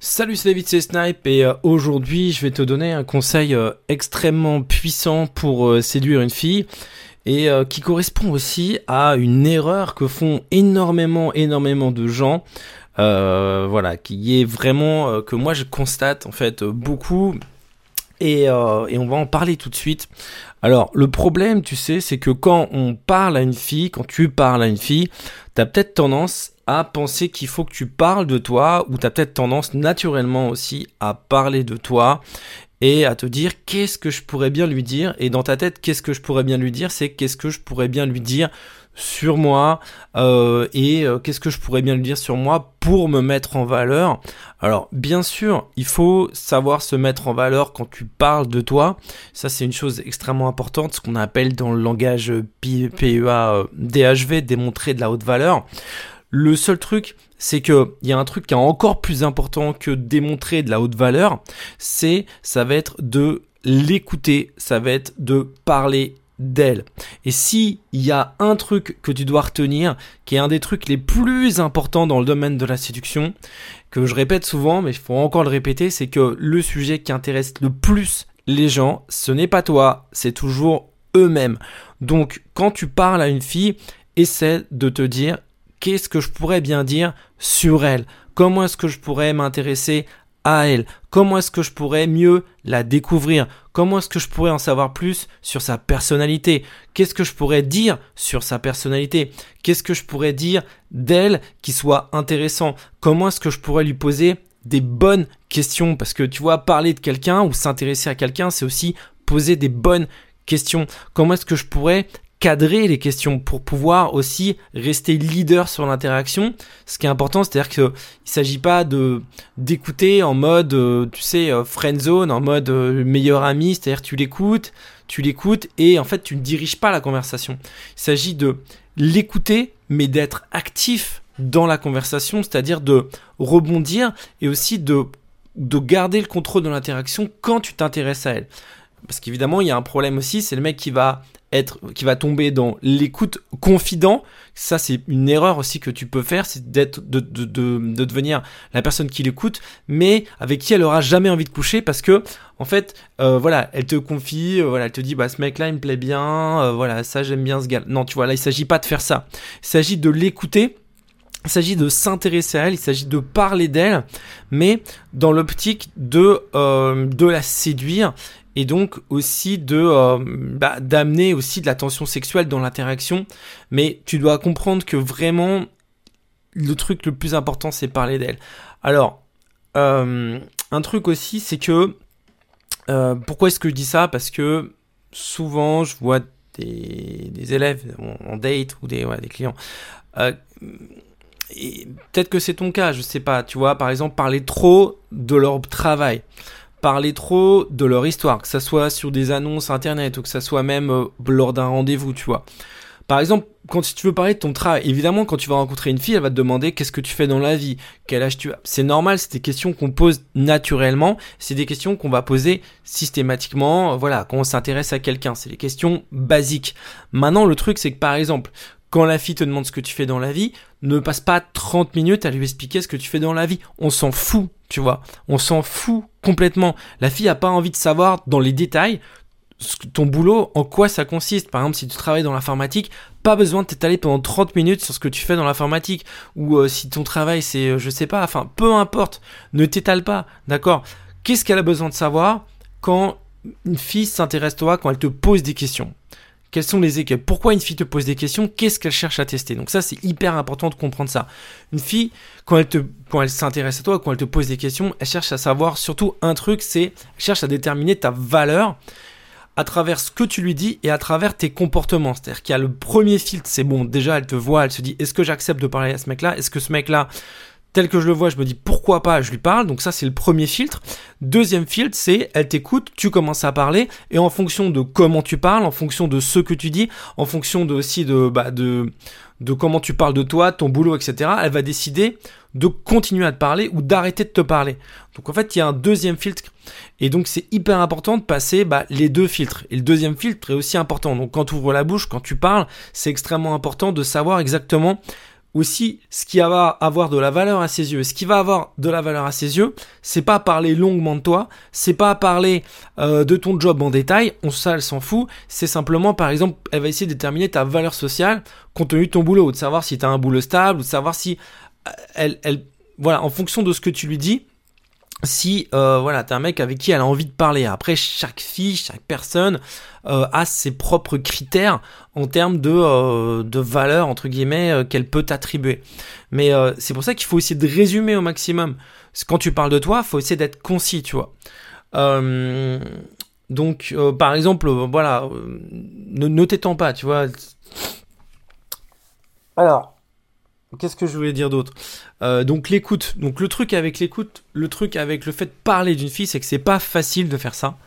Salut, c'est David, c'est Snipe et euh, aujourd'hui je vais te donner un conseil euh, extrêmement puissant pour euh, séduire une fille et qui correspond aussi à une erreur que font énormément, énormément de gens. voilà, qui est vraiment que moi je constate en fait beaucoup et, et on va en parler tout de suite. Alors, le problème, tu sais, c'est que quand on parle à une fille, quand tu parles à une fille, t'as peut-être tendance à penser qu'il faut que tu parles de toi, ou t'as peut-être tendance naturellement aussi à parler de toi et à te dire qu'est-ce que je pourrais bien lui dire? Et dans ta tête, qu'est-ce que je pourrais bien lui dire, c'est qu'est-ce que je pourrais bien lui dire sur moi euh, et euh, qu'est-ce que je pourrais bien lui dire sur moi pour me mettre en valeur? Alors bien sûr, il faut savoir se mettre en valeur quand tu parles de toi. Ça c'est une chose extrêmement importante, ce qu'on appelle dans le langage PEA euh, DHV, démontrer de la haute valeur. Le seul truc, c'est que il y a un truc qui est encore plus important que démontrer de la haute valeur, c'est ça va être de l'écouter, ça va être de parler d'elle. Et si il y a un truc que tu dois retenir, qui est un des trucs les plus importants dans le domaine de la séduction, que je répète souvent, mais il faut encore le répéter, c'est que le sujet qui intéresse le plus les gens, ce n'est pas toi, c'est toujours eux-mêmes. Donc, quand tu parles à une fille, essaie de te dire qu'est-ce que je pourrais bien dire sur elle? Comment est-ce que je pourrais m'intéresser à elle. Comment est-ce que je pourrais mieux la découvrir? Comment est-ce que je pourrais en savoir plus sur sa personnalité? Qu'est-ce que je pourrais dire sur sa personnalité? Qu'est-ce que je pourrais dire d'elle qui soit intéressant? Comment est-ce que je pourrais lui poser des bonnes questions? Parce que tu vois, parler de quelqu'un ou s'intéresser à quelqu'un, c'est aussi poser des bonnes questions. Comment est-ce que je pourrais cadrer les questions pour pouvoir aussi rester leader sur l'interaction. Ce qui est important, c'est-à-dire qu'il ne s'agit pas de d'écouter en mode, euh, tu sais, euh, friend zone, en mode euh, meilleur ami, c'est-à-dire tu l'écoutes, tu l'écoutes et en fait tu ne diriges pas la conversation. Il s'agit de l'écouter, mais d'être actif dans la conversation, c'est-à-dire de rebondir et aussi de de garder le contrôle de l'interaction quand tu t'intéresses à elle. Parce qu'évidemment, il y a un problème aussi, c'est le mec qui va être, qui va tomber dans l'écoute confident. Ça, c'est une erreur aussi que tu peux faire, c'est d'être, de, de, de, de, devenir la personne qui l'écoute, mais avec qui elle aura jamais envie de coucher parce que, en fait, euh, voilà, elle te confie, euh, voilà, elle te dit, bah, ce mec-là, il me plaît bien, euh, voilà, ça, j'aime bien ce gars. Non, tu vois, là, il s'agit pas de faire ça. Il s'agit de l'écouter. Il s'agit de s'intéresser à elle, il s'agit de parler d'elle, mais dans l'optique de, de la séduire et donc aussi de euh, bah, d'amener aussi de la tension sexuelle dans l'interaction. Mais tu dois comprendre que vraiment le truc le plus important c'est parler d'elle. Alors euh, un truc aussi c'est que euh, pourquoi est-ce que je dis ça? Parce que souvent je vois des, élèves en date ou des clients. Peut-être que c'est ton cas, je sais pas. Tu vois, par exemple, parler trop de leur travail parler trop de leur histoire, que ça soit sur des annonces internet ou que ça soit même euh, lors d'un rendez-vous, tu vois. Par exemple, quand tu veux parler de ton travail, évidemment, quand tu vas rencontrer une fille, elle va te demander qu'est-ce que tu fais dans la vie, quel âge tu as? C'est normal, c'est des questions qu'on pose naturellement, c'est des questions qu'on va poser systématiquement, voilà, quand on s'intéresse à quelqu'un, c'est des questions basiques. Maintenant, le truc, c'est que par exemple, quand la fille te demande ce que tu fais dans la vie, ne passe pas 30 minutes à lui expliquer ce que tu fais dans la vie. On s'en fout, tu vois. On s'en fout complètement. La fille a pas envie de savoir dans les détails ton boulot, en quoi ça consiste. Par exemple, si tu travailles dans l'informatique, pas besoin de t'étaler pendant 30 minutes sur ce que tu fais dans l'informatique. Ou euh, si ton travail c'est, euh, je sais pas, enfin, peu importe, ne t'étale pas, d'accord Qu'est-ce qu'elle a besoin de savoir quand une fille s'intéresse à toi, quand elle te pose des questions? Quels sont les écueils Pourquoi une fille te pose des questions Qu'est-ce qu'elle cherche à tester Donc ça, c'est hyper important de comprendre ça. Une fille, quand elle elle s'intéresse à toi, quand elle te pose des questions, elle cherche à savoir surtout un truc, c'est elle cherche à déterminer ta valeur à travers ce que tu lui dis et à travers tes comportements. C'est-à-dire qu'il y a le premier filtre, c'est bon, déjà elle te voit, elle se dit est-ce que j'accepte de parler à ce mec-là? Est-ce que ce mec-là, tel que je le vois, je me dis pourquoi pas, je lui parle. Donc ça, c'est le premier filtre. Deuxième filtre, c'est elle t'écoute, tu commences à parler, et en fonction de comment tu parles, en fonction de ce que tu dis, en fonction aussi de, bah, de, de comment tu parles de toi, ton boulot, etc., elle va décider de continuer à te parler ou d'arrêter de te parler. Donc en fait, il y a un deuxième filtre. Et donc c'est hyper important de passer bah, les deux filtres. Et le deuxième filtre est aussi important. Donc quand tu ouvres la bouche, quand tu parles, c'est extrêmement important de savoir exactement aussi ce qui va avoir de la valeur à ses yeux. Ce qui va avoir de la valeur à ses yeux, c'est pas parler longuement de toi, c'est pas parler euh, de ton job en détail, on ça elle s'en fout, c'est simplement par exemple, elle va essayer de déterminer ta valeur sociale compte tenu de ton boulot, de savoir si tu as un boulot stable, ou de savoir si euh, elle, elle voilà, en fonction de ce que tu lui dis, si euh, voilà t'es un mec avec qui elle a envie de parler. Après chaque fille chaque personne euh, a ses propres critères en termes de euh, de valeur entre guillemets euh, qu'elle peut t'attribuer mais c'est pour ça qu'il faut essayer de résumer au maximum. Quand tu parles de toi faut essayer d'être concis tu vois. Donc par exemple voilà ne, ne t'étends pas tu vois. Alors Qu'est-ce que je voulais dire d'autre? Euh, Donc l'écoute. Donc le truc avec l'écoute, le truc avec le fait de parler d'une fille, c'est que c'est pas facile de faire ça.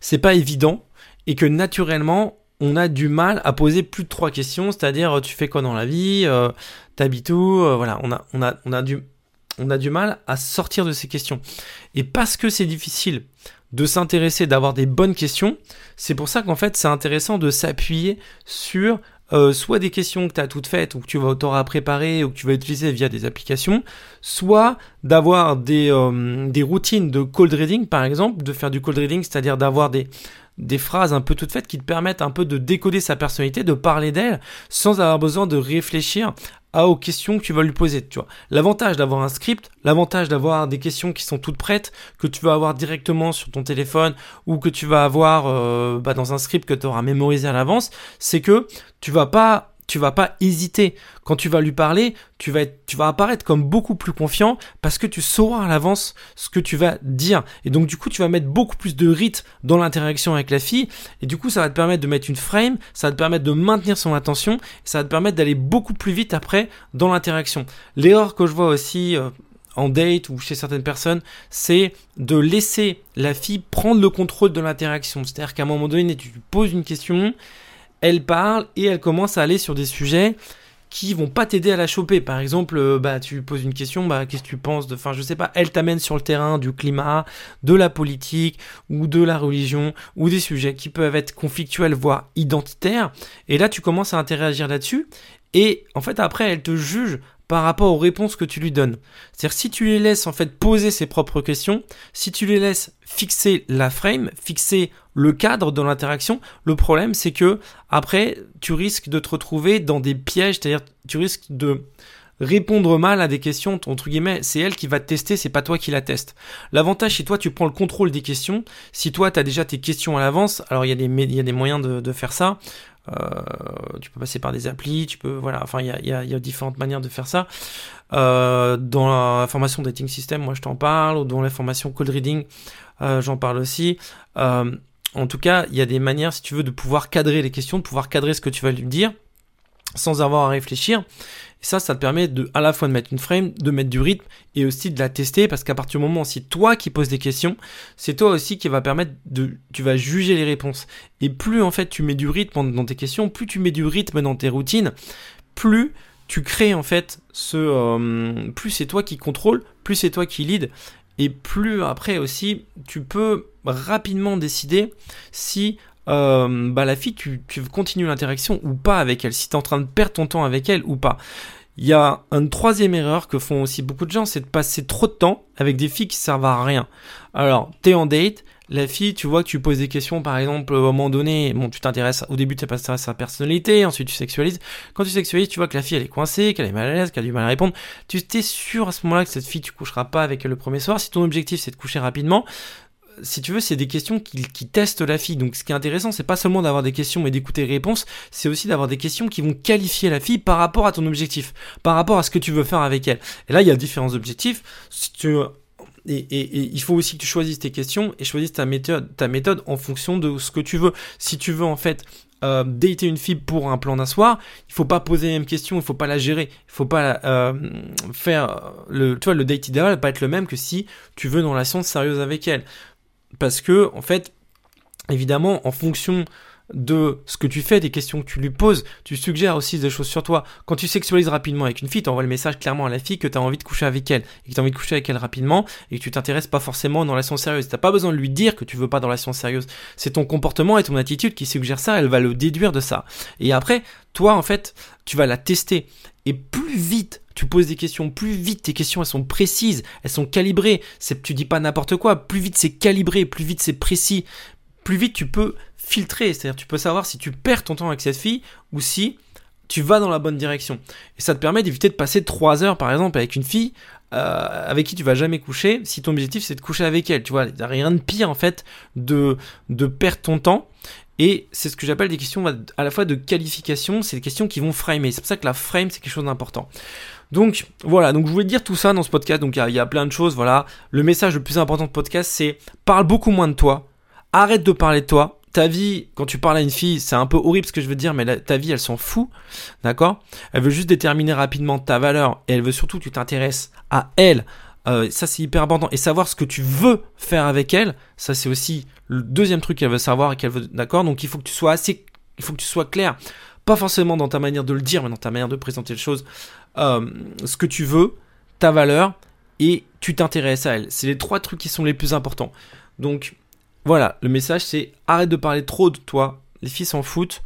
C'est pas évident et que naturellement, on a du mal à poser plus de trois questions, c'est-à-dire euh, tu fais quoi dans la vie, euh, t'habites où, euh, voilà, on a, on a, on a du, on a du mal à sortir de ces questions. Et parce que c'est difficile de s'intéresser, d'avoir des bonnes questions, c'est pour ça qu'en fait c'est intéressant de s'appuyer sur euh, soit des questions que tu as toutes faites ou que tu vas t'auras préparé ou que tu vas utiliser via des applications, soit d'avoir des, euh, des routines de cold reading par exemple, de faire du cold reading, c'est-à-dire d'avoir des, des phrases un peu toutes faites qui te permettent un peu de décoder sa personnalité, de parler d'elle sans avoir besoin de réfléchir aux questions que tu vas lui poser, tu vois. L'avantage d'avoir un script, l'avantage d'avoir des questions qui sont toutes prêtes, que tu vas avoir directement sur ton téléphone ou que tu vas avoir euh, bah, dans un script que tu auras mémorisé à l'avance, c'est que tu vas pas tu vas pas hésiter quand tu vas lui parler, tu vas apparaître comme beaucoup plus confiant parce que tu sauras à l'avance ce que tu vas dire et donc du coup tu vas mettre beaucoup plus de rythme dans l'interaction avec la fille et du coup ça va te permettre de mettre une frame, ça va te permettre de maintenir son attention, ça va te permettre d'aller beaucoup plus vite après dans l'interaction. L'erreur que je vois aussi euh, en date ou chez certaines personnes, c'est de laisser la fille prendre le contrôle de l'interaction. C'est-à-dire qu'à un moment donné, tu lui poses une question, elle parle et elle commence à aller sur des sujets qui vont pas t'aider à la choper. Par exemple, euh, bah tu poses une question, bah qu'est-ce que tu penses de, enfin je sais pas, elle t'amène sur le terrain du climat, de la politique ou de la religion ou des sujets qui peuvent être conflictuels voire identitaires. Et là tu commences à interagir là-dessus et en fait après elle te juge par rapport aux réponses que tu lui donnes. C'est-à-dire si tu les laisses en fait poser ses propres questions, si tu les laisses fixer la frame, fixer le cadre de l'interaction, le problème c'est que après tu risques de te retrouver dans des pièges, c'est-à-dire tu risques de répondre mal à des questions, entre guillemets, c'est elle qui va te tester, c'est pas toi qui la teste. L'avantage, si toi tu prends le contrôle des questions, si toi tu as déjà tes questions à l'avance, alors il y, a des, moyens de, faire ça, tu peux passer par des applis, tu peux, voilà, enfin, il y a, y, a, y a, différentes manières de faire ça. Euh, dans la formation dating system, moi je t'en parle, ou dans la formation cold reading, euh, j'en parle aussi. Euh, en tout cas, il y a des manières, si tu veux, de pouvoir cadrer les questions, de pouvoir cadrer ce que tu vas lui dire, sans avoir à réfléchir. Ça, ça te permet de, à la fois de mettre une frame, de mettre du rythme et aussi de la tester parce qu'à partir du moment où c'est toi qui poses des questions, c'est toi aussi qui va permettre de, tu vas juger les réponses. Et plus en fait tu mets du rythme dans tes questions, plus tu mets du rythme dans tes routines, plus tu crées en fait ce, euh, plus c'est toi qui contrôle, plus c'est toi qui lead et plus après aussi tu peux rapidement décider si euh, bah la fille, tu, tu continues l'interaction ou pas avec elle, si tu es en train de perdre ton temps avec elle ou pas. Il y a une troisième erreur que font aussi beaucoup de gens, c'est de passer trop de temps avec des filles qui servent à rien. Alors, t'es en date, la fille, tu vois que tu poses des questions, par exemple, au moment donné, bon, tu t'intéresses, au début, tu t'intéresses à sa personnalité, ensuite tu sexualises. Quand tu sexualises, tu vois que la fille, elle est coincée, qu'elle est mal à l'aise, qu'elle a du mal à répondre. Tu t'es sûr à ce moment-là que cette fille, tu coucheras pas avec elle le premier soir. Si ton objectif, c'est de coucher rapidement, si tu veux, c'est des questions qui, testent la fille. Donc, ce qui est intéressant, c'est pas seulement d'avoir des questions et d'écouter les réponses, c'est aussi d'avoir des questions qui vont qualifier la fille par rapport à ton objectif, par rapport à ce que tu veux faire avec elle. Et là, il y a différents objectifs. Et, il faut aussi que tu choisisses tes questions et choisisses ta méthode, ta méthode en fonction de ce que tu veux. Si tu veux en fait euh, dater une fille pour un plan d'un soir, il faut pas poser les mêmes questions, il faut pas la gérer, il faut pas euh, faire le, tu vois, le date idéal va pas être le même que si tu veux une relation sérieuse avec elle parce que en fait évidemment en fonction de ce que tu fais, des questions que tu lui poses, tu suggères aussi des choses sur toi. Quand tu sexualises rapidement avec une fille, tu envoies le message clairement à la fille que tu as envie de coucher avec elle, et que tu as envie de coucher avec elle rapidement, et que tu t'intéresses pas forcément dans la relation sérieuse. T'as pas besoin de lui dire que tu veux pas dans la relation sérieuse. C'est ton comportement et ton attitude qui suggère ça, elle va le déduire de ça. Et après, toi, en fait, tu vas la tester. Et plus vite tu poses des questions, plus vite tes questions elles sont précises, elles sont calibrées. C'est tu dis pas n'importe quoi. Plus vite c'est calibré, plus vite c'est précis, plus vite tu peux filtrer. C'est-à-dire tu peux savoir si tu perds ton temps avec cette fille ou si tu vas dans la bonne direction. Et ça te permet d'éviter de passer 3 heures par exemple avec une fille euh, avec qui tu vas jamais coucher si ton objectif c'est de coucher avec elle. Tu vois, il n'y a rien de pire en fait de, de perdre ton temps. Et c'est ce que j'appelle des questions à la fois de qualification, c'est des questions qui vont framer. C'est pour ça que la frame c'est quelque chose d'important. Donc voilà, donc je voulais dire tout ça dans ce podcast. Donc il y, a plein de choses. Voilà, le message le plus important de podcast, c'est parle beaucoup moins de toi. Arrête de parler de toi. Ta vie, quand tu parles à une fille, c'est un peu horrible ce que je veux dire, mais ta vie, elle s'en fout, d'accord? Elle veut juste déterminer rapidement ta valeur et elle veut surtout que tu t'intéresses à elle. Euh, ça, c'est hyper important. Et savoir ce que tu veux faire avec elle, ça, c'est aussi le deuxième truc qu'elle veut savoir et qu'elle veut, d'accord? Donc il faut que tu sois assez, il faut que tu sois clair pas forcément dans ta manière de le dire, mais dans ta manière de présenter les choses, euh, ce que tu veux, ta valeur, et tu t'intéresses à elle. C'est les trois trucs qui sont les plus importants. Donc voilà, le message c'est arrête de parler trop de toi, les filles s'en foutent,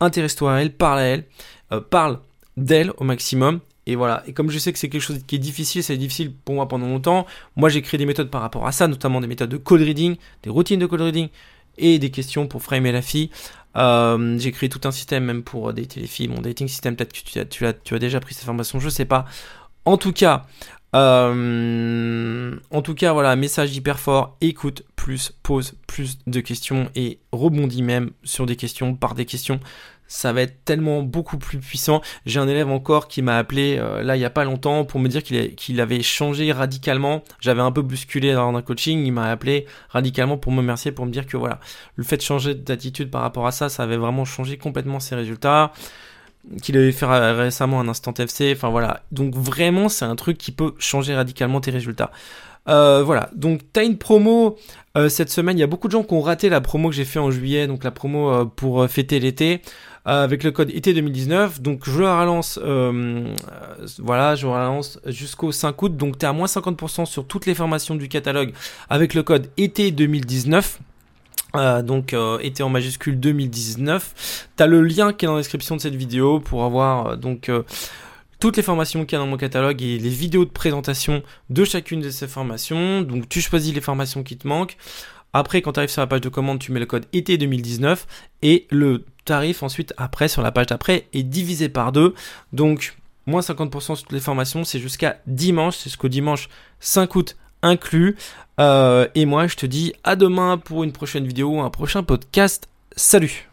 intéresse-toi à elle, parle à elle, euh, parle d'elle au maximum. Et voilà, et comme je sais que c'est quelque chose qui est difficile, c'est difficile pour moi pendant longtemps, moi j'ai créé des méthodes par rapport à ça, notamment des méthodes de code reading, des routines de code reading et des questions pour framer la fille. Euh, j'ai créé tout un système même pour dater les filles. Mon dating système, peut-être que tu as, déjà pris cette formation, je sais pas. En tout cas, euh, en tout cas, voilà, message hyper fort. Écoute plus, pose plus de questions et rebondis même sur des questions par des questions ça va être tellement beaucoup plus puissant. J'ai un élève encore qui m'a appelé euh, là il y a pas longtemps pour me dire qu'il avait changé radicalement. J'avais un peu bousculé dans un coaching, il m'a appelé radicalement pour me remercier, pour me dire que voilà, le fait de changer d'attitude par rapport à ça, ça avait vraiment changé complètement ses résultats. Qu'il avait fait récemment un instant FC, enfin voilà. Donc vraiment, c'est un truc qui peut changer radicalement tes résultats. Euh, voilà, donc t'as une promo euh, cette semaine. Il y a beaucoup de gens qui ont raté la promo que j'ai fait en juillet, donc la promo pour fêter l'été. Euh, avec le code été 2019. Donc je la relance, euh, voilà, je relance jusqu'au 5 août. Donc tu es à moins 50% sur toutes les formations du catalogue avec le code été 2019. Euh, donc été en majuscule 2019. Tu as le lien qui est dans la description de cette vidéo pour avoir donc toutes les formations qu'il y a dans mon catalogue et les vidéos de présentation de chacune de ces formations. Donc tu choisis les formations qui te manquent. Après, quand tu arrives sur la page de commande, tu mets le code été 2019 et le tarif ensuite après sur la page d'après est divisé par deux. Donc moins 50% sur toutes les formations, c'est jusqu'à dimanche, c'est jusqu'au dimanche 5 août inclus. Euh, et moi je te dis à demain pour une prochaine vidéo, un prochain podcast. Salut